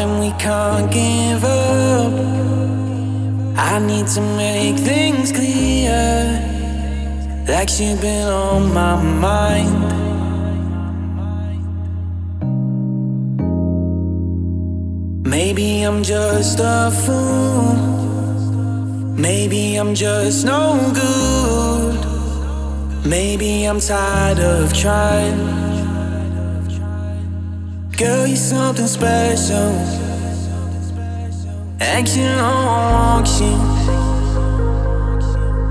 and we can't give up. I need to make things clear. Like you've been on my mind. Maybe I'm just a fool. Maybe I'm just no good. Maybe I'm tired of trying. Girl, you're something special. Action on auction.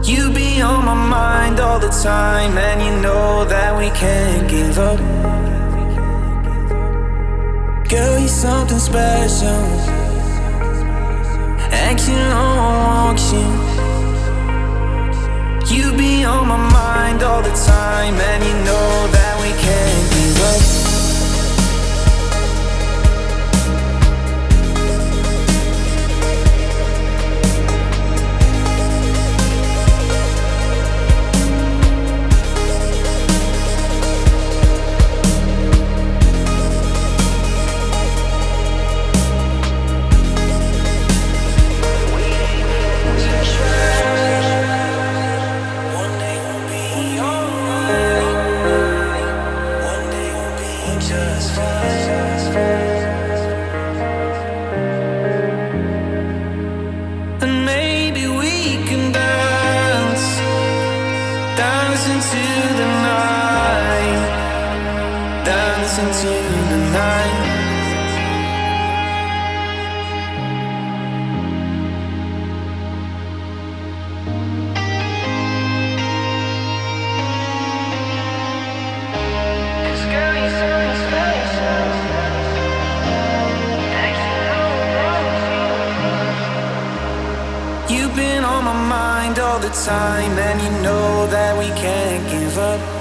You be on my mind all the time, and you know that we can't give up. Girl, you're something special. Action on auction. You be on my mind all the time, and you into the all the time, and you know that we can't give up.